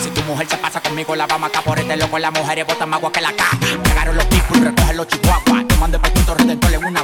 Si tu mujer se pasa conmigo, la va a matar por este loco. Las mujeres botan más agua que la caja. Llegaron los people, recogen los chihuahuas. Tomando el paquito redentor una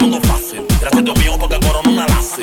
todo fácil. Gracias a Dios porque corona una lace.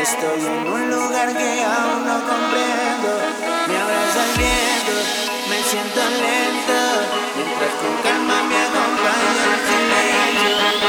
Estoy en un lugar que aún no comprendo. Me abraza el viento, me siento lento. Mientras con calma me acompaña el silencio.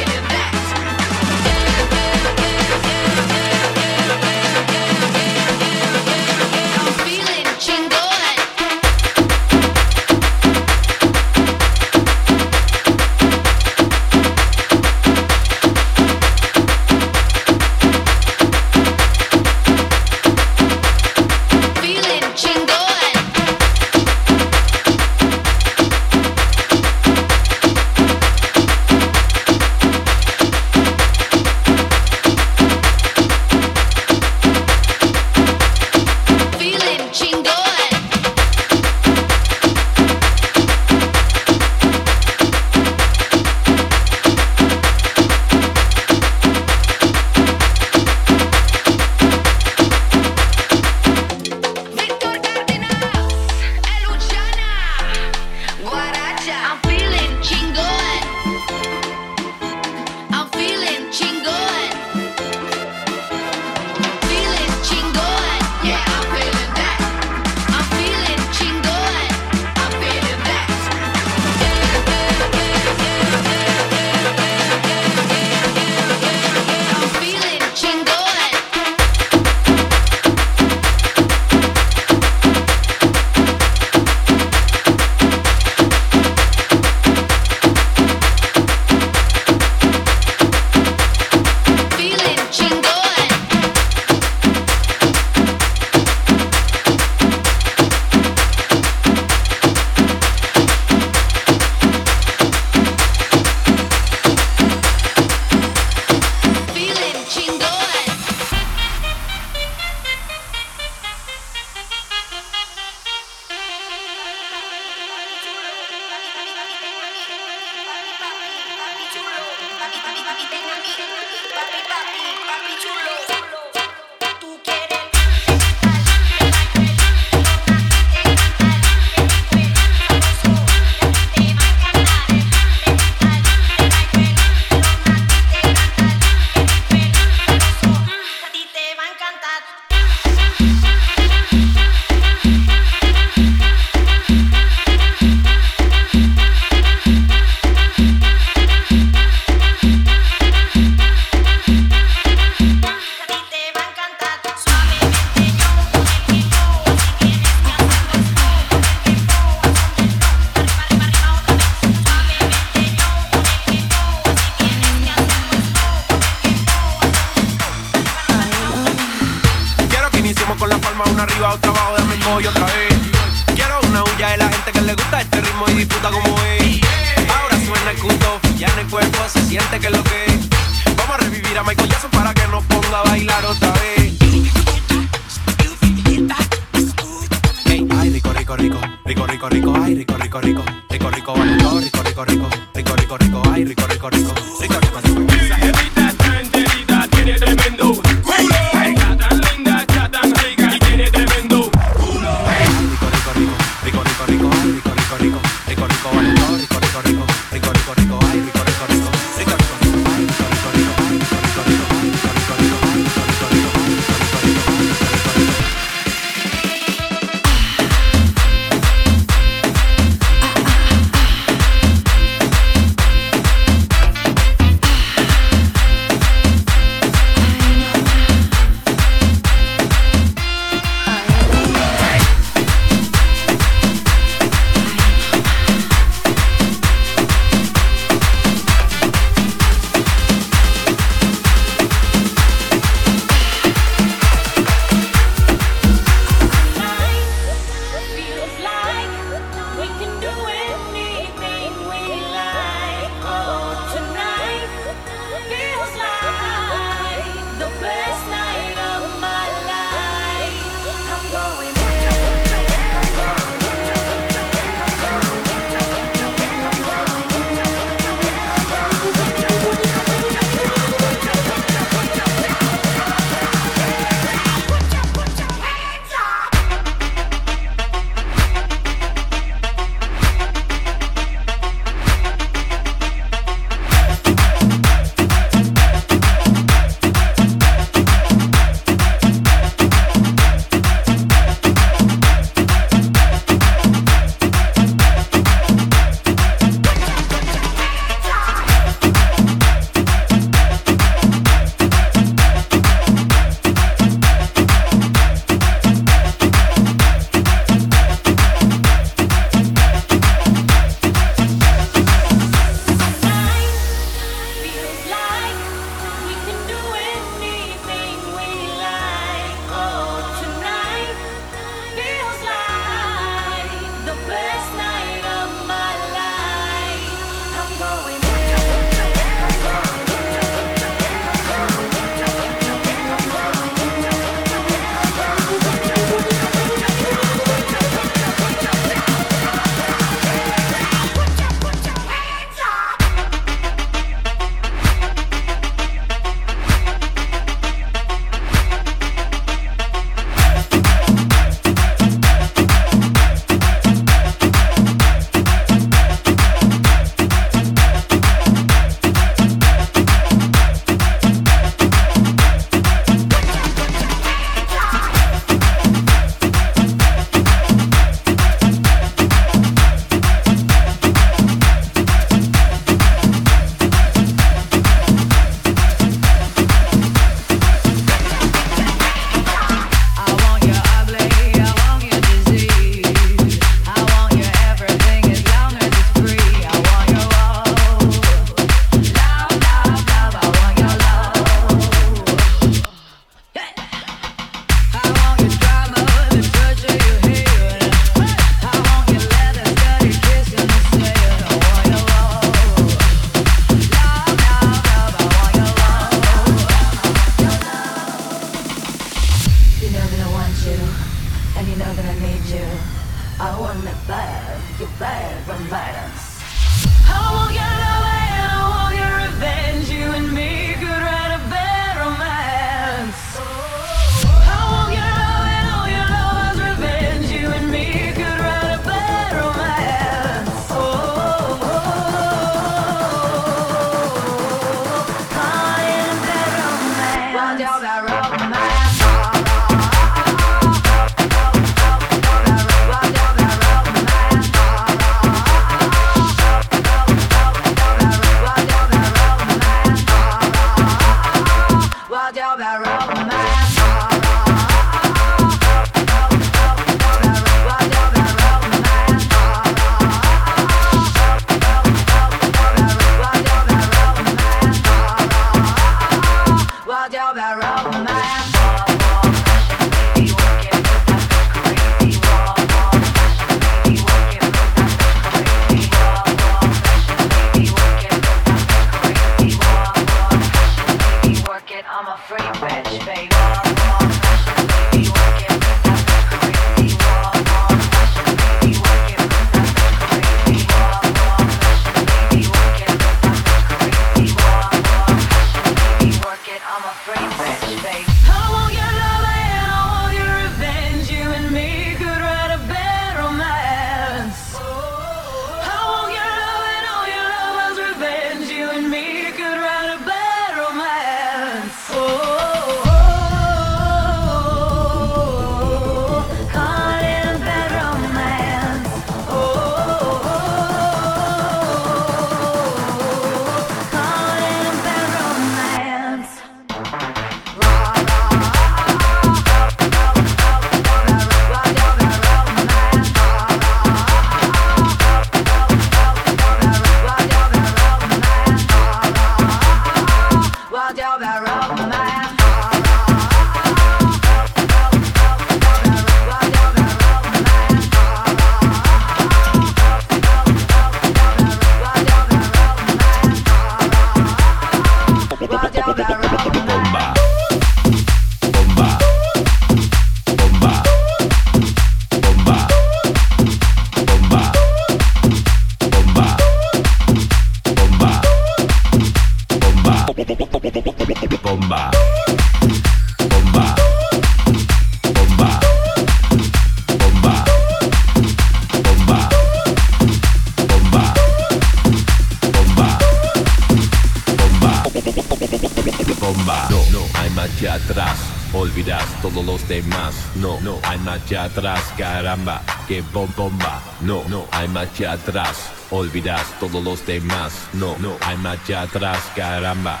No, no hay marcha atrás, caramba, que bom bomba. No, no hay marcha atrás. Olvidas todos los demás. No, no hay marcha atrás, caramba,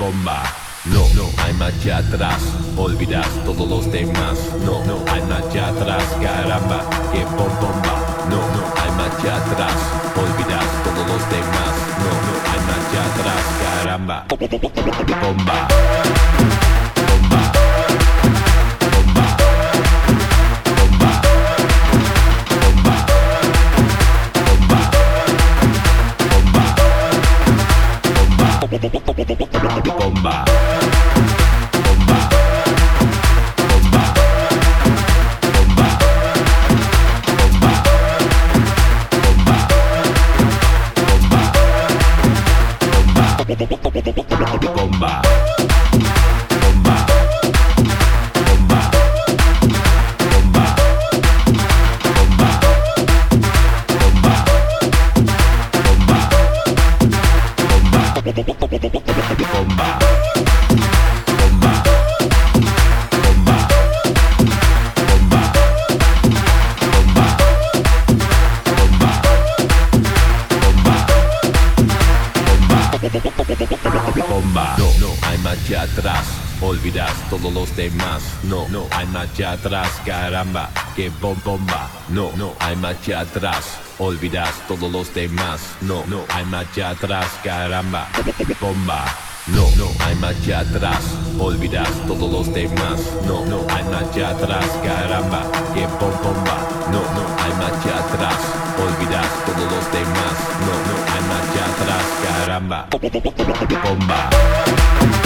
bomba. No, no hay marcha atrás. Olvidas todos los demás. No, no hay marcha atrás, caramba, que bom bomba. No, no hay marcha atrás. Olvidas todos los demás. No, no hay marcha atrás, caramba. Bomba. Caramba. Que bom bomba. No, no hay marcha atrás. Olvidas todos los demás. No, no hay marcha atrás, caramba. Bomba. No, no hay marcha atrás. Olvidas todos los demás. No, no hay marcha atrás, caramba. Que bom bomba. No, no hay marcha atrás. Olvidas todos los demás. No, no hay marcha atrás, caramba. Bomba.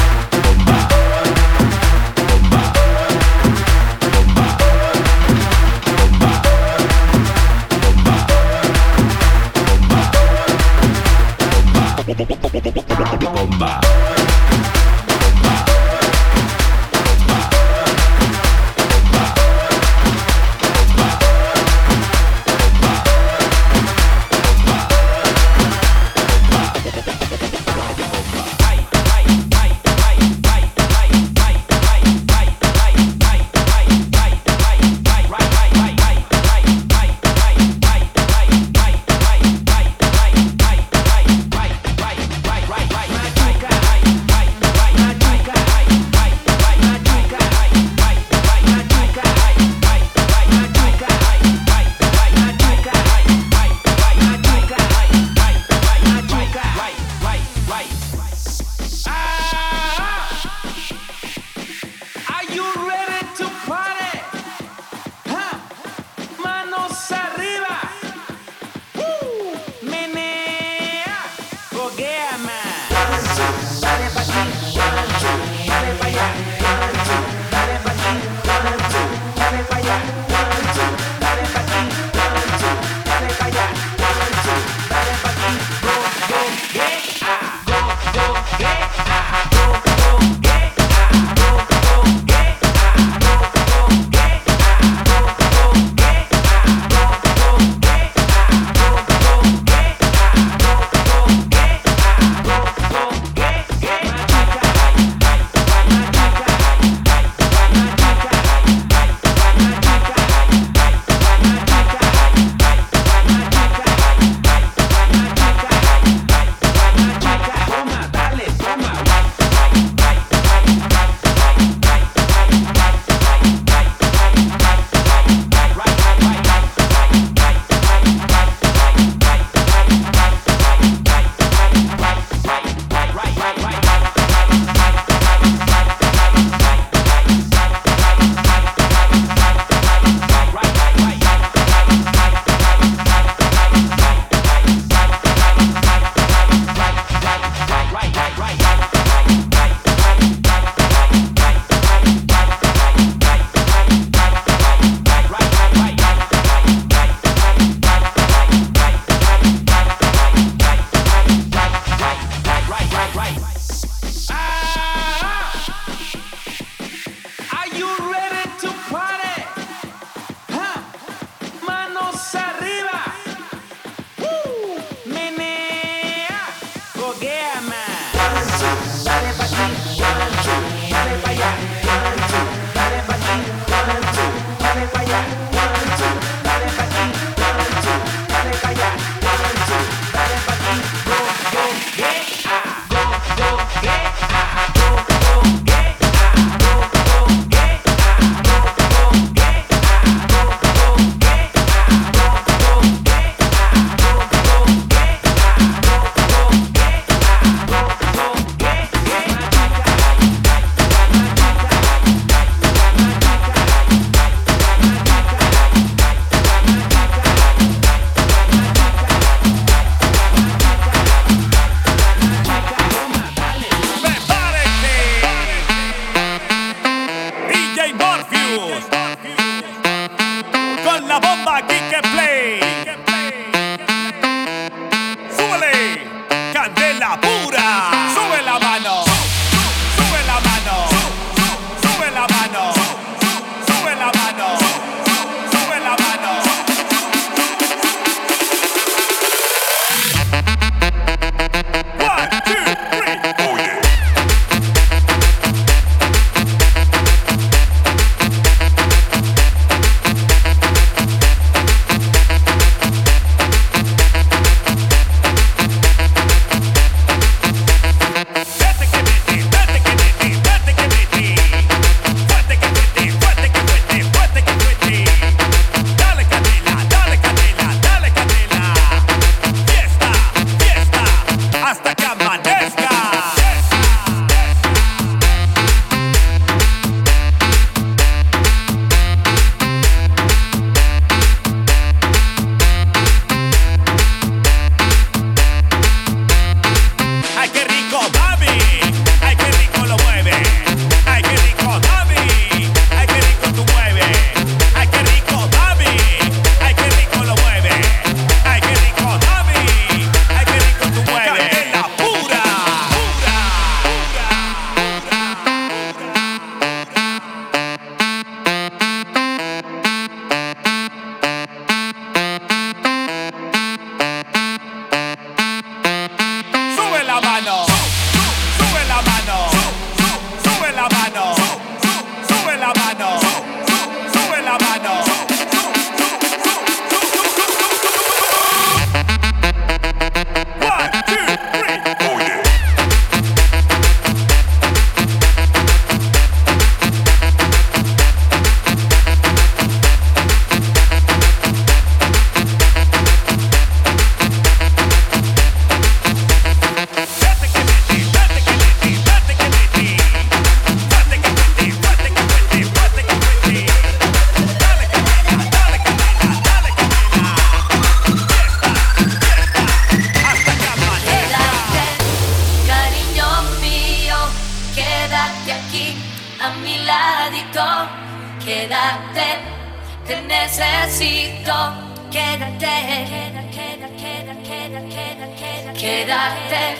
Quédate,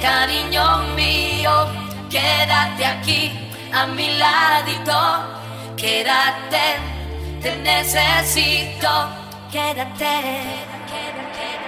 cariño mío, quédate aquí a mi ladito. Quédate, te necesito. Quédate. Quédate.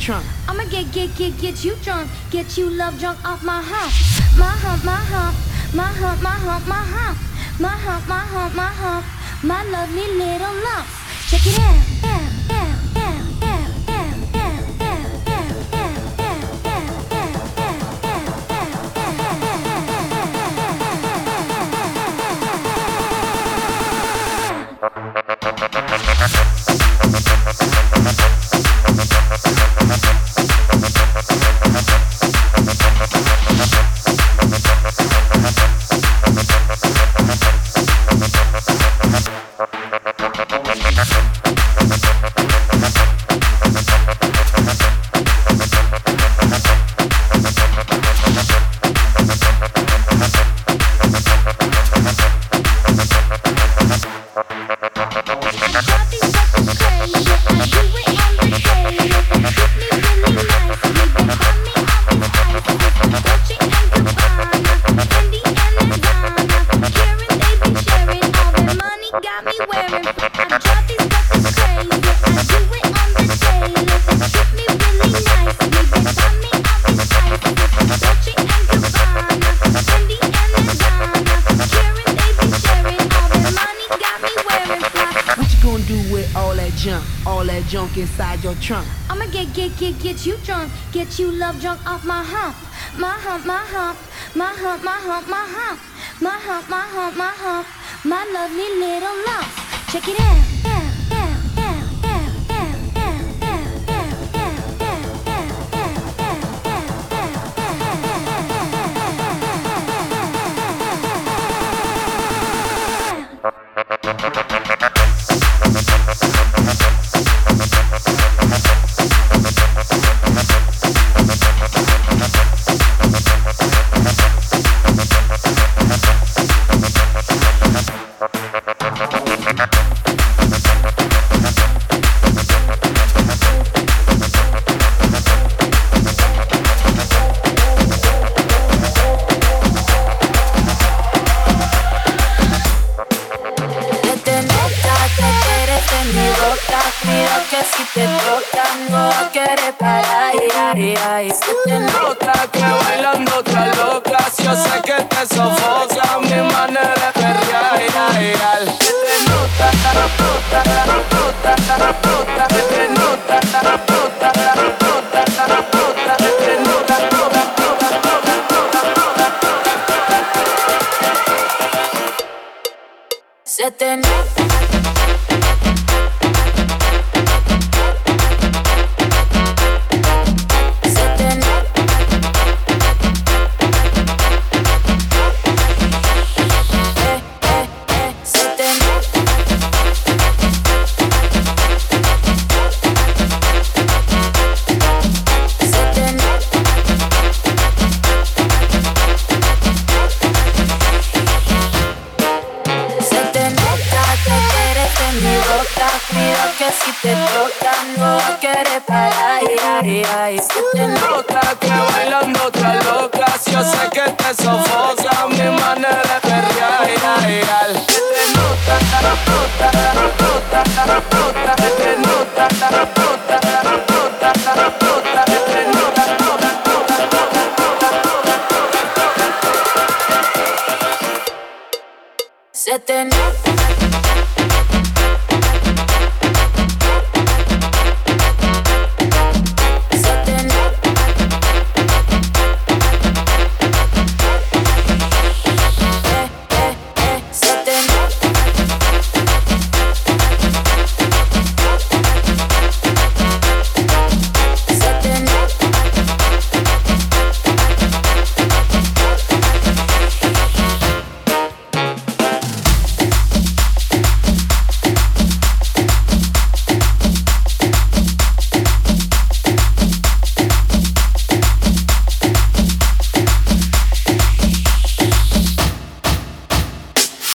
Trunk. I'ma get, get, get, get you drunk. Get you love drunk off my hump. My hump, my hump. My hump, my hump, my hump. My hump, my hump, my hump. My lovely little lumps. Check it out. Junk, all that junk inside your trunk? I'ma get, get, get, get you drunk. Get you love drunk off my hump. My hump, my hump. My hump, my hump, my hump. My hump, my hump, my hump. My lovely little lumps. Check it out. Si te no quieres parar ay, ay. Se te nota que bailando otra loca Yo sé que te sofoca mi manera de perrear. Que te nota, nota, nota, nota Que te nota, nota, nota, nota te nota, nota, Se te nota Yo sé que te sofoca mi manera de perrear. Que te nota, nota, nota, te nota, nota, nota, nota te nota, nota, Se te nota